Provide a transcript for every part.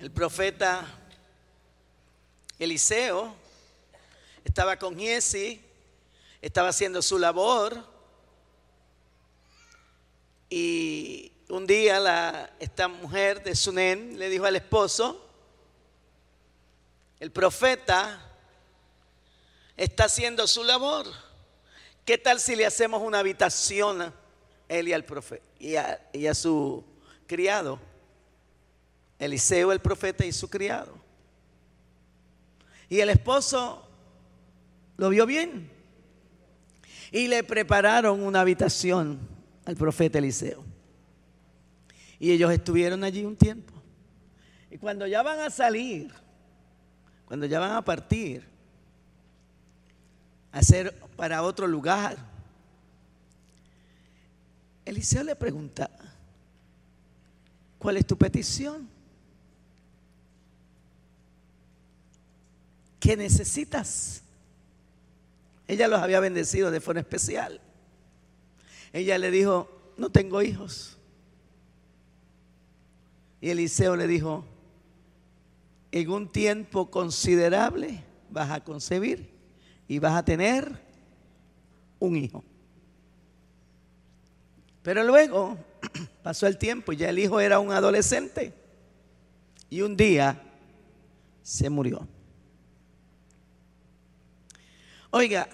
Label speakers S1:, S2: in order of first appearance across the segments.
S1: el profeta Eliseo estaba con Giesi, estaba haciendo su labor y un día esta mujer de Sunem le dijo al esposo, el profeta está haciendo su labor. ¿Qué tal si le hacemos una habitación a él y al profeta y a su criado? Eliseo el profeta y su criado. Y el esposo lo vio bien. Y le prepararon una habitación al profeta Eliseo. Y ellos estuvieron allí un tiempo. Y cuando ya van a salir, cuando ya van a partir, a hacer para otro lugar, Eliseo le pregunta, ¿cuál es tu petición? ¿Qué necesitas? Ella los había bendecido de forma especial. Ella le dijo, no tengo hijos. Y Eliseo le dijo, en un tiempo considerable vas a concebir y vas a tener un hijo. Pero luego pasó el tiempo y ya el hijo era un adolescente y un día se murió. Oiga,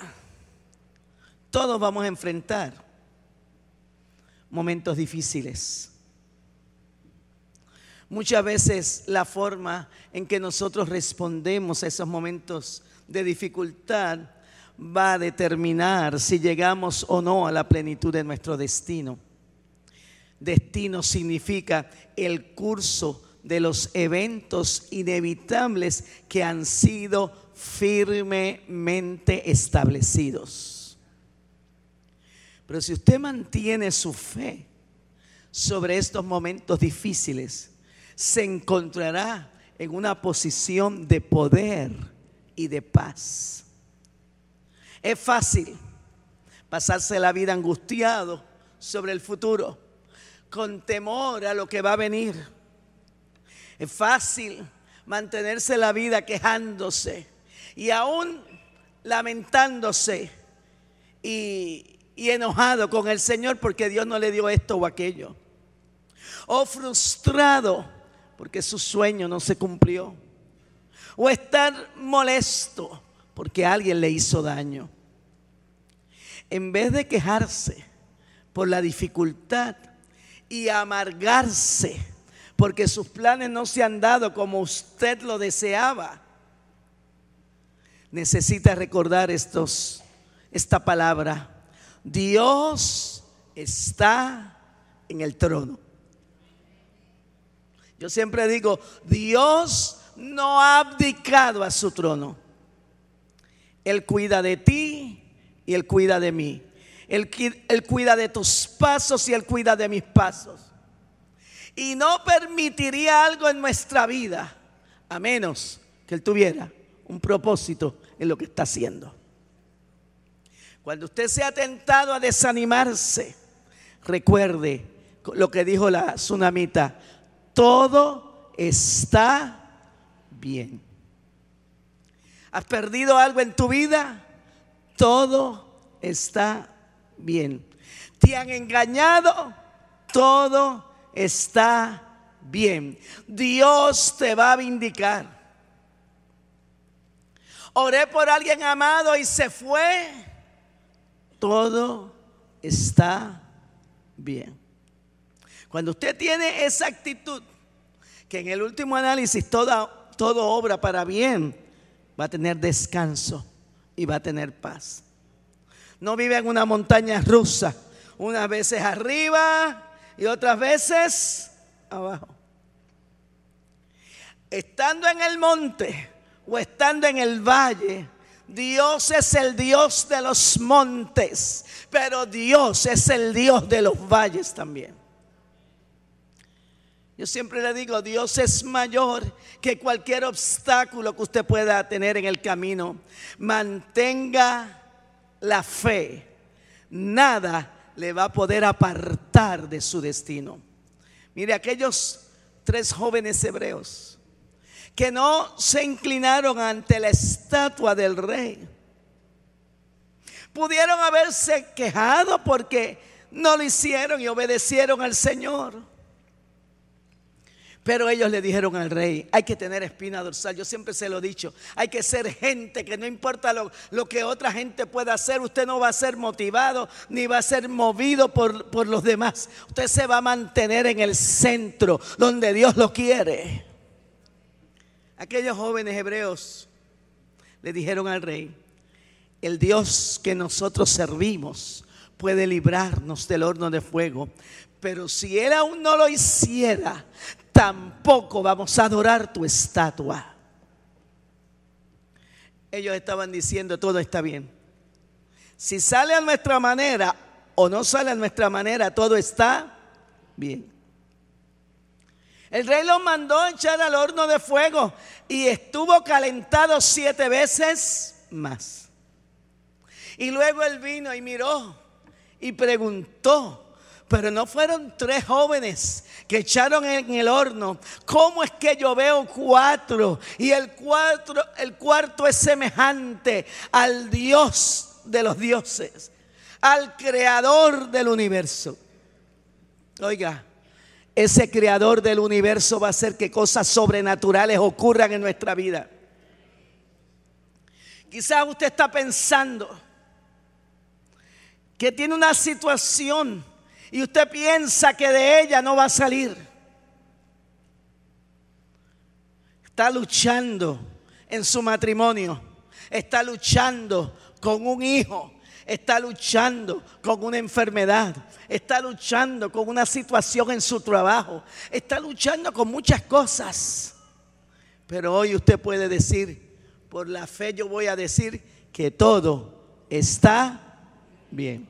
S1: todos vamos a enfrentar momentos difíciles. Muchas veces la forma en que nosotros respondemos a esos momentos de dificultad va a determinar si llegamos o no a la plenitud de nuestro destino. Destino significa el curso de los eventos inevitables que han sido firmemente establecidos. Pero si usted mantiene su fe sobre estos momentos difíciles, se encontrará en una posición de poder y de paz. Es fácil pasarse la vida angustiado sobre el futuro, con temor a lo que va a venir. Es fácil mantenerse la vida quejándose y aún lamentándose y, y enojado con el Señor porque Dios no le dio esto o aquello. O frustrado porque su sueño no se cumplió. O estar molesto porque alguien le hizo daño. En vez de quejarse por la dificultad y amargarse porque sus planes no se han dado como usted lo deseaba, necesita recordar estos, esta palabra. Dios está en el trono. Yo siempre digo, Dios no ha abdicado a su trono. Él cuida de ti y Él cuida de mí. Él, él, cuida de tus pasos y Él cuida de mis pasos. Y no permitiría algo en nuestra vida a menos que Él tuviera un propósito en lo que está haciendo. Cuando usted sea tentado a desanimarse, recuerde lo que dijo la tsunamita, todo está bien. ¿Has perdido algo en tu vida? Todo está bien. ¿Te han engañado? Todo está bien. Dios te va a vindicar. Oré por alguien amado y se fue. Todo está bien. Cuando usted tiene esa actitud, que en el último análisis todo obra para bien, va a tener descanso y va a tener paz. No vive en una montaña rusa, unas veces arriba y otras veces abajo. Estando en el monte, o estando en el valle, Dios es el Dios de los montes, pero Dios es el Dios de los valles también. Yo siempre le digo, Dios es mayor que cualquier obstáculo que usted pueda tener en el camino. Mantenga la fe. Nada le va a poder apartar de su destino. Mire, aquellos tres jóvenes hebreos que no se inclinaron ante la estatua del rey. Pudieron haberse quejado porque no lo hicieron y obedecieron al Señor. Pero ellos le dijeron al rey, hay que tener espina dorsal, yo siempre se lo he dicho, hay que ser gente que no importa lo, que otra gente pueda hacer, usted no va a ser motivado ni va a ser movido por, por los demás, usted se va a mantener en el centro donde Dios lo quiere. Aquellos jóvenes hebreos le dijeron al rey, el Dios que nosotros servimos puede librarnos del horno de fuego, pero si Él aún no lo hiciera, tampoco vamos a adorar tu estatua. Ellos estaban diciendo, todo está bien. Si sale a nuestra manera o no sale a nuestra manera, todo está bien. El rey los mandó a echar al horno de fuego y estuvo calentado siete veces más. Y luego él vino y miró y preguntó, pero no fueron tres jóvenes que echaron en el horno. ¿Cómo es que yo veo cuatro? Y el, el cuarto es semejante al Dios de los dioses, al creador del universo. Oiga, ese creador del universo va a hacer que cosas sobrenaturales ocurran en nuestra vida. Quizás usted está pensando que tiene una situación y usted piensa que de ella no va a salir. Está luchando en su matrimonio, está luchando con un hijo, está luchando con una enfermedad, está luchando con una situación en su trabajo, está luchando con muchas cosas. Pero hoy usted puede decir, por la fe yo voy a decir que todo está bien.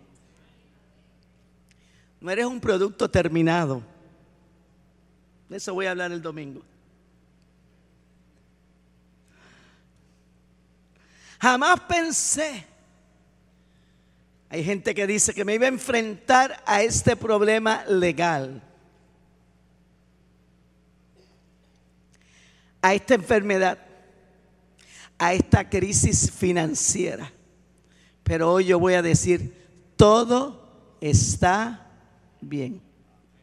S1: No eres un producto terminado. De eso voy a hablar el domingo. Jamás pensé. Hay gente que dice que me iba a enfrentar a este problema legal. A esta enfermedad. A esta crisis financiera. Pero hoy yo voy a decir, todo está bien.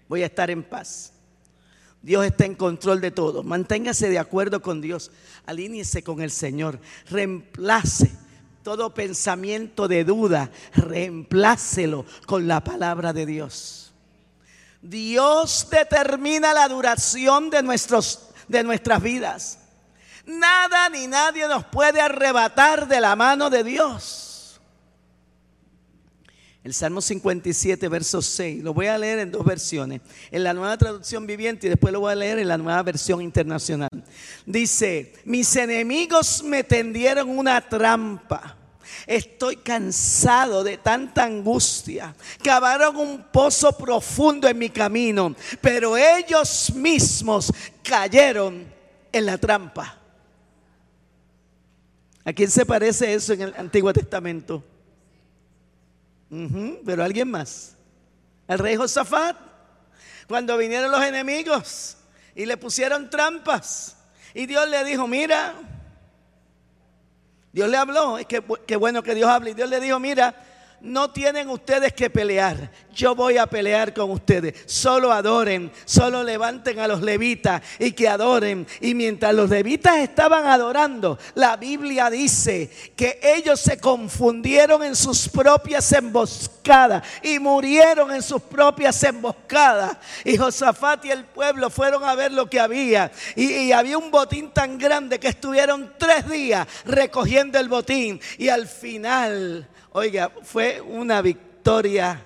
S1: Voy a estar en paz. Dios está en control de todo. Manténgase de acuerdo con Dios. Alíñese con el Señor. Reemplace todo pensamiento de duda. Reemplácelo con la palabra de Dios. Dios determina la duración de, nuestros, de nuestras vidas. Nada ni nadie nos puede arrebatar de la mano de Dios. El Salmo 57, verso 6. Lo voy a leer en dos versiones. En la nueva traducción viviente y después lo voy a leer en la nueva versión internacional. Dice, mis enemigos me tendieron una trampa. Estoy cansado de tanta angustia. Cavaron un pozo profundo en mi camino, pero ellos mismos cayeron en la trampa. ¿A quién se parece eso en el Antiguo Testamento? pero alguien más. El rey Josafat, cuando vinieron los enemigos y le pusieron trampas, y Dios le dijo, mira, Dios le habló, es que, bueno que Dios hable, y Dios le dijo, mira, no tienen ustedes que pelear. Yo voy a pelear con ustedes. Solo adoren, solo levanten a los levitas y que adoren. Y mientras los levitas estaban adorando, la Biblia dice que ellos se confundieron en sus propias emboscadas y murieron en sus propias emboscadas. Y Josafat y el pueblo fueron a ver lo que había. Y, había un botín tan grande que estuvieron tres días recogiendo el botín. Y al final Oiga, una victoria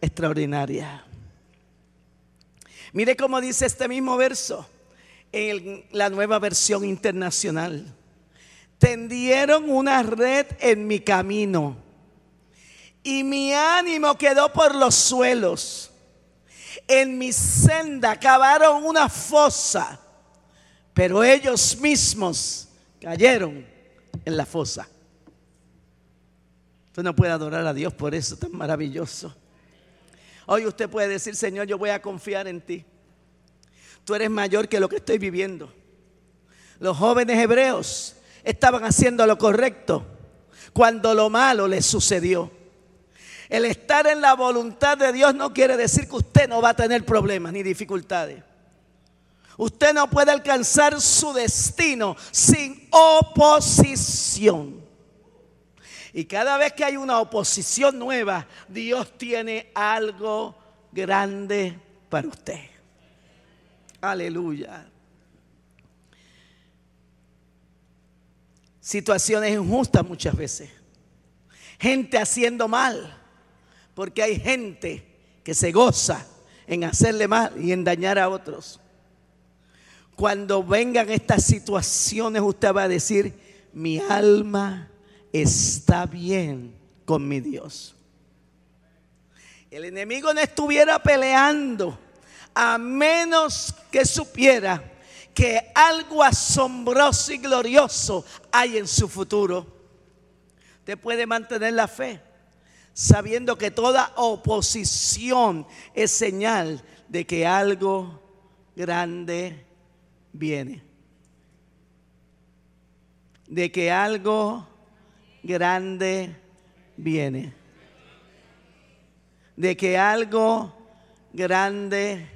S1: extraordinaria. Mire cómo dice este mismo verso en la nueva versión internacional. Tendieron una red en mi camino y mi ánimo quedó por los suelos. En mi senda cavaron una fosa, pero ellos mismos cayeron en la fosa. Usted no puede adorar a Dios por eso tan maravilloso. Hoy usted puede decir, Señor, yo voy a confiar en ti. Tú eres mayor que lo que estoy viviendo. Los jóvenes hebreos estaban haciendo lo correcto cuando lo malo les sucedió. El estar en la voluntad de Dios no quiere decir que usted no va a tener problemas ni dificultades. Usted no puede alcanzar su destino sin oposición. Y cada vez que hay una oposición nueva, Dios tiene algo grande para usted. Aleluya. Situaciones injustas muchas veces. Gente haciendo mal. Porque hay gente que se goza en hacerle mal y en dañar a otros. Cuando vengan estas situaciones, usted va a decir, mi alma está bien con mi Dios. El enemigo no estuviera peleando a menos que supiera que algo asombroso y glorioso hay en su futuro. Usted puede mantener la fe sabiendo que toda oposición es señal de que algo grande viene. De que algo grande viene. De que algo grande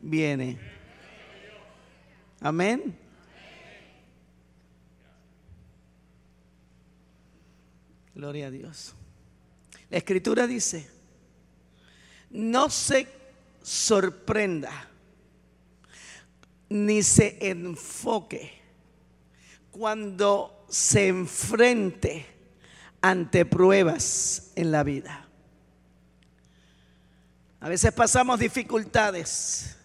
S1: viene. Amén. Gloria a Dios. La escritura dice, no se sorprenda ni se enfoque cuando se enfrente ante pruebas en la vida. A veces pasamos dificultades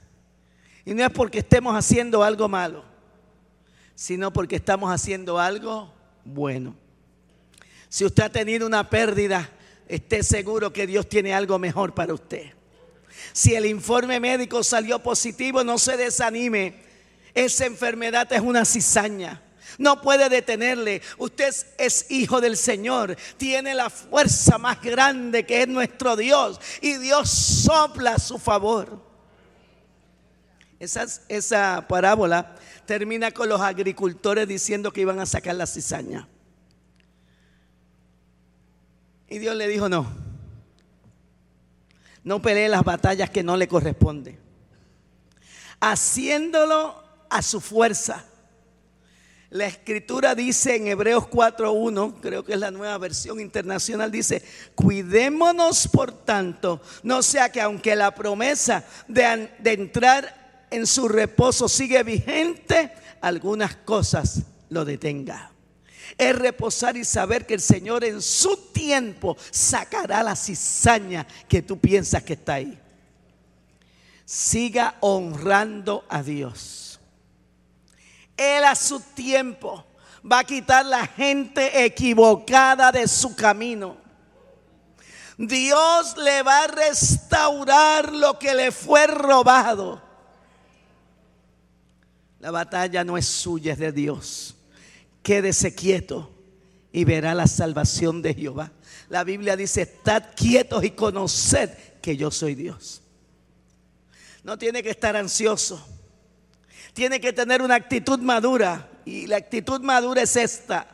S1: y no es porque estemos haciendo algo malo, sino porque estamos haciendo algo bueno. Si usted ha tenido una pérdida, esté seguro que Dios tiene algo mejor para usted. Si el informe médico salió positivo, no se desanime. Esa enfermedad es una cizaña. No puede detenerle. Usted es hijo del Señor. Tiene la fuerza más grande que es nuestro Dios. Y Dios sopla a su favor. Esa, parábola termina con los agricultores diciendo que iban a sacar la cizaña. Y Dios le dijo, no, no pelee las batallas que no le corresponden. Haciéndolo a su fuerza. La escritura dice en Hebreos 4.1, creo que es la nueva versión internacional, dice, cuidémonos por tanto, no sea que aunque la promesa de, entrar en su reposo sigue vigente, algunas cosas lo detenga es reposar y saber que el Señor en su tiempo sacará la cizaña que tú piensas que está ahí. Siga honrando a Dios. Él a su tiempo va a quitar la gente equivocada de su camino. Dios le va a restaurar lo que le fue robado. La batalla no es suya, es de Dios quédese quieto y verá la salvación de Jehová. La Biblia dice, estad quietos y conoced que yo soy Dios. No tiene que estar ansioso. Tiene que tener una actitud madura. Y la actitud madura es esta.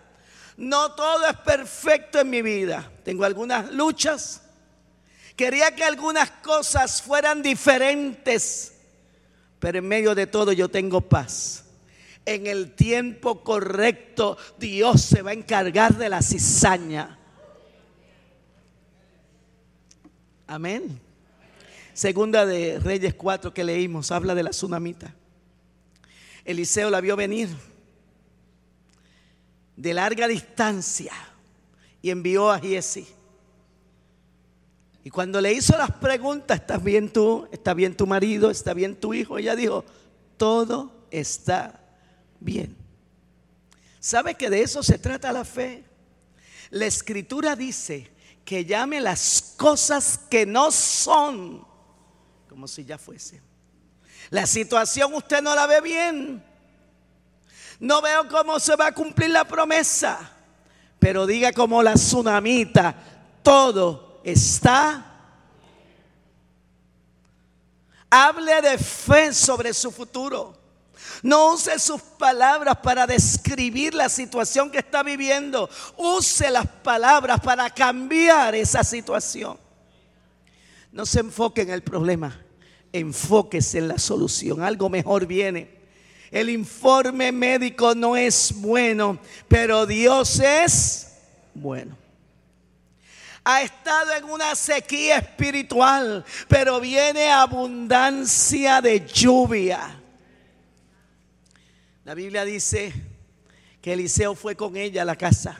S1: No todo es perfecto en mi vida. Tengo algunas luchas. Quería que algunas cosas fueran diferentes. Pero en medio de todo yo tengo paz en el tiempo correcto, Dios se va a encargar de la cizaña. Amén. Segunda de Reyes 4 que leímos, habla de la tsunamita. Eliseo la vio venir de larga distancia y envió a Giesi. Y cuando le hizo las preguntas, ¿estás bien tú? ¿Está bien tu marido? ¿Está bien tu hijo? Ella dijo, todo está bien. ¿Sabe que de eso se trata la fe? La escritura dice que llame las cosas que no son como si ya fuese. La situación usted no la ve bien. No veo cómo se va a cumplir la promesa. Pero diga como la tsunamita, todo está. Hable de fe sobre su futuro. No use sus palabras para describir la situación que está viviendo. Use las palabras para cambiar esa situación. No se enfoque en el problema, enfóquese en la solución. Algo mejor viene. El informe médico no es bueno, pero Dios es bueno. Ha estado en una sequía espiritual, pero viene abundancia de lluvia. La Biblia dice que Eliseo fue con ella a la casa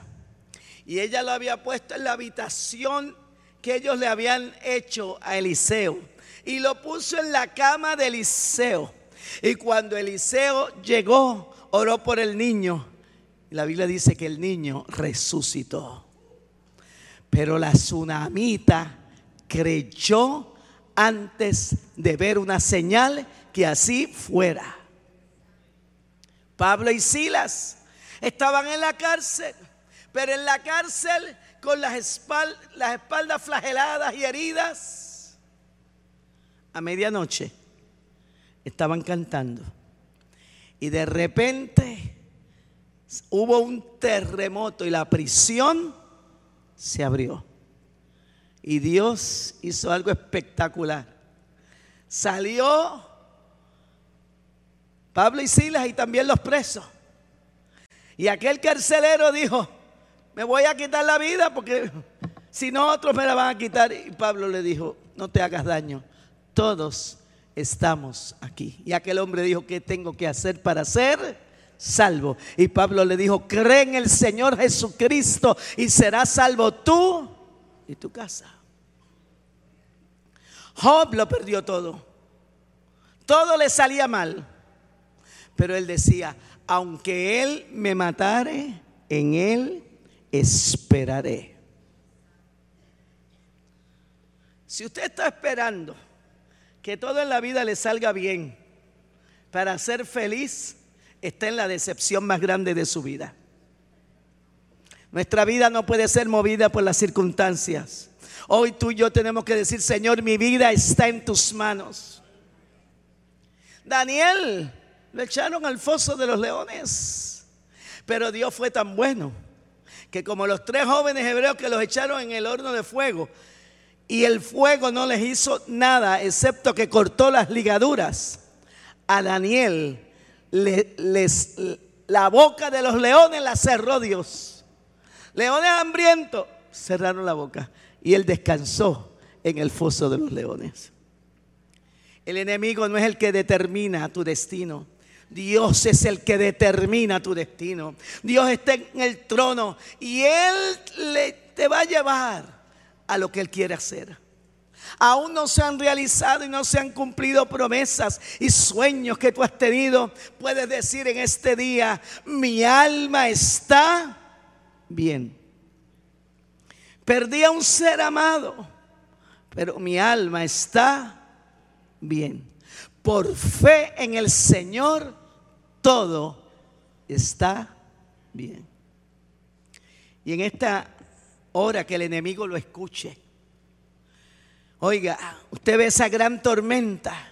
S1: y ella lo había puesto en la habitación que ellos le habían hecho a Eliseo y lo puso en la cama de Eliseo. Y cuando Eliseo llegó, oró por el niño. La Biblia dice que el niño resucitó. Pero la tsunamita creyó antes de ver una señal que así fuera. Pablo y Silas estaban en la cárcel, pero en la cárcel con las, espaldas flageladas y heridas. A medianoche estaban cantando y de repente hubo un terremoto y la prisión se abrió. Y Dios hizo algo espectacular. Salió Pablo y Silas y también los presos. Y aquel carcelero dijo, me voy a quitar la vida porque si no otros me la van a quitar. Y Pablo le dijo, no te hagas daño, todos estamos aquí. Y aquel hombre dijo, ¿qué tengo que hacer para ser salvo? Y Pablo le dijo, cree en el Señor Jesucristo y serás salvo tú y tu casa. Job lo perdió todo. Todo le salía mal. Pero él decía, aunque él me matare, en él esperaré. Si usted está esperando que todo en la vida le salga bien para ser feliz, está en la decepción más grande de su vida. Nuestra vida no puede ser movida por las circunstancias. Hoy tú y yo tenemos que decir, Señor, mi vida está en tus manos. Daniel lo echaron al foso de los leones. Pero Dios fue tan bueno que como los tres jóvenes hebreos que los echaron en el horno de fuego y el fuego no les hizo nada excepto que cortó las ligaduras, a Daniel les, la boca de los leones la cerró Dios. Leones hambrientos cerraron la boca y él descansó en el foso de los leones. El enemigo no es el que determina tu destino. Dios es el que determina tu destino. Dios está en el trono y Él te va a llevar a lo que Él quiere hacer. Aún no se han realizado y no se han cumplido promesas y sueños que tú has tenido. Puedes decir en este día, mi alma está bien. Perdí a un ser amado, pero mi alma está bien. Por fe en el Señor todo está bien. Y en esta hora que el enemigo lo escuche, oiga, usted ve esa gran tormenta,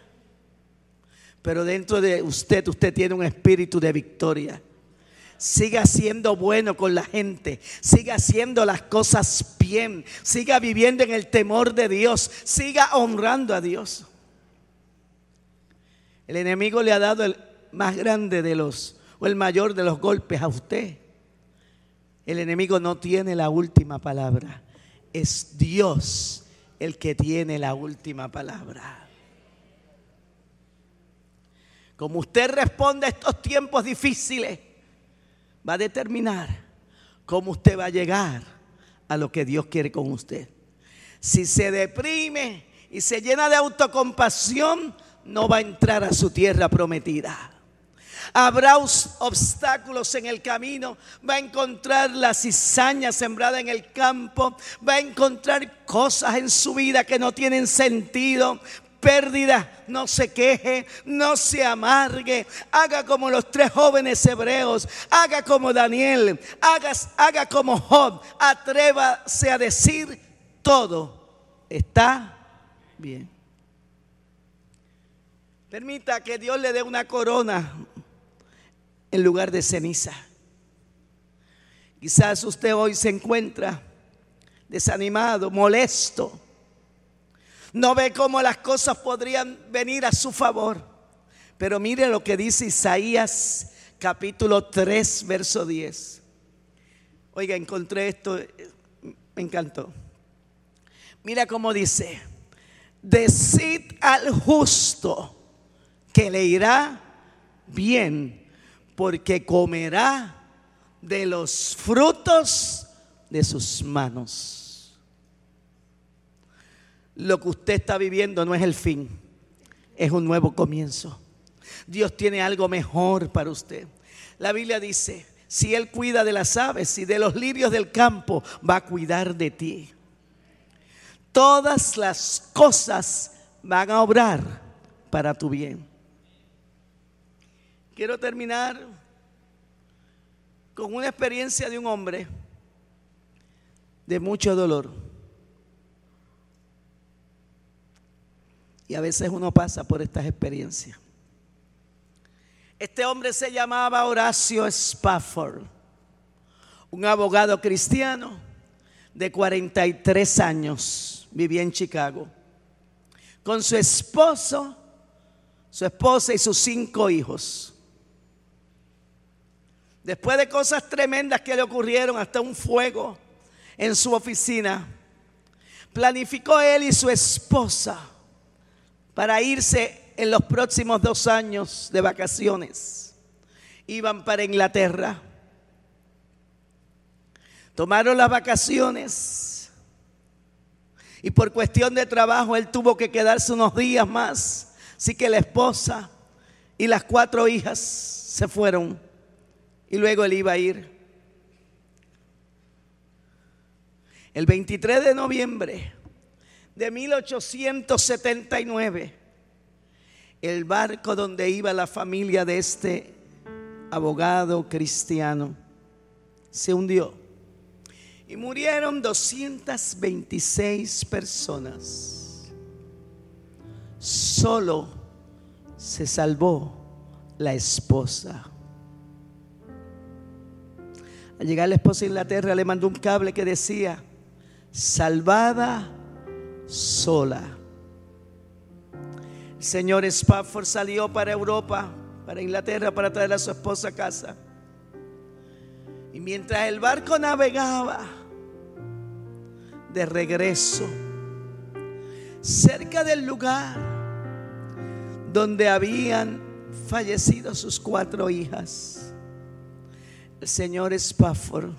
S1: pero dentro de usted usted tiene un espíritu de victoria. Siga siendo bueno con la gente, siga haciendo las cosas bien, siga viviendo en el temor de Dios, siga honrando a Dios. El enemigo le ha dado el más grande de los, o el mayor de los golpes a usted. El enemigo no tiene la última palabra. Es Dios el que tiene la última palabra. Como usted responde a estos tiempos difíciles, va a determinar cómo usted va a llegar a lo que Dios quiere con usted. Si se deprime y se llena de autocompasión, no va a entrar a su tierra prometida. Habrá obstáculos en el camino. Va a encontrar la cizaña sembrada en el campo. Va a encontrar cosas en su vida que no tienen sentido pérdida, no se queje, no se amargue, haga como los tres jóvenes hebreos, haga como Daniel, haga, haga como Job, atrévase a decir todo está bien. Permita que Dios le dé una corona en lugar de ceniza. Quizás usted hoy se encuentra desanimado, molesto. No ve cómo las cosas podrían venir a su favor. Pero mire lo que dice Isaías capítulo 3, verso 10. Oiga, encontré esto, me encantó. Mira cómo dice, decid al justo que le irá bien, porque comerá de los frutos de sus manos. Lo que usted está viviendo no es el fin, es un nuevo comienzo. Dios tiene algo mejor para usted. La Biblia dice, si Él cuida de las aves y de los lirios del campo, va a cuidar de ti. Todas las cosas van a obrar para tu bien. Quiero terminar con una experiencia de un hombre de mucho dolor. Y a veces uno pasa por estas experiencias. Este hombre se llamaba Horacio Spafford, un abogado cristiano de 43 años, vivía en Chicago, con su esposo, su esposa y sus cinco hijos. Después de cosas tremendas que le ocurrieron, hasta un fuego en su oficina, planificó él y su esposa para irse en los próximos dos años de vacaciones. Iban para Inglaterra. Tomaron las vacaciones y por cuestión de trabajo él tuvo que quedarse unos días más. Así que la esposa y las cuatro hijas se fueron y luego él iba a ir. El 23 de noviembre de 1879, el barco donde iba la familia de este abogado cristiano se hundió y murieron 226 personas. Solo se salvó la esposa. Al llegar la esposa a Inglaterra le mandó un cable que decía, salvada sola. El señor Spafford salió para Europa, para Inglaterra, para traer a su esposa a casa. Y mientras el barco navegaba de regreso, cerca del lugar donde habían fallecido sus cuatro hijas, el señor Spafford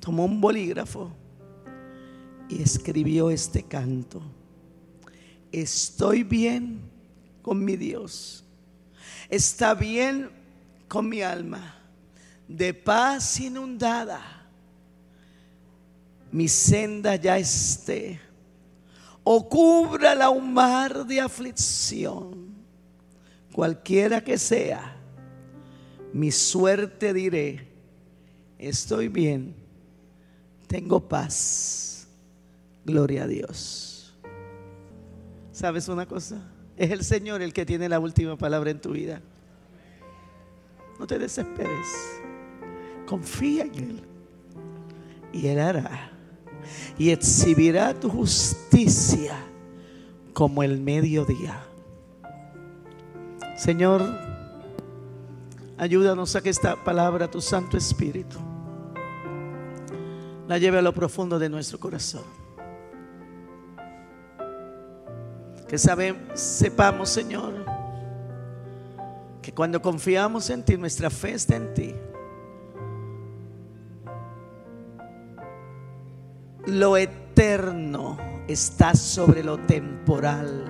S1: tomó un bolígrafo y escribió este canto. Estoy bien con mi Dios. Está bien con mi alma. De paz inundada. Mi senda ya esté. O cúbrala un mar de aflicción. Cualquiera que sea mi suerte diré, estoy bien, tengo paz, gloria a Dios. ¿Sabes una cosa? Es el Señor el que tiene la última palabra en tu vida. No te desesperes, confía en Él y Él hará y exhibirá tu justicia como el mediodía. Señor, Ayúdanos a que esta palabra, tu Santo Espíritu, la lleve a lo profundo de nuestro corazón. Que sepamos, Señor, que cuando confiamos en ti, nuestra fe está en ti. Lo eterno está sobre lo temporal.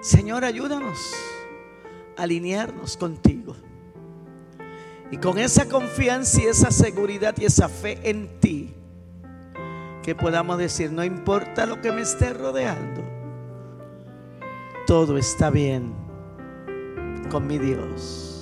S1: Señor, ayúdanos alinearnos contigo. Y con esa confianza y esa seguridad y esa fe en ti, que podamos decir, no importa lo que me esté rodeando, todo está bien con mi Dios.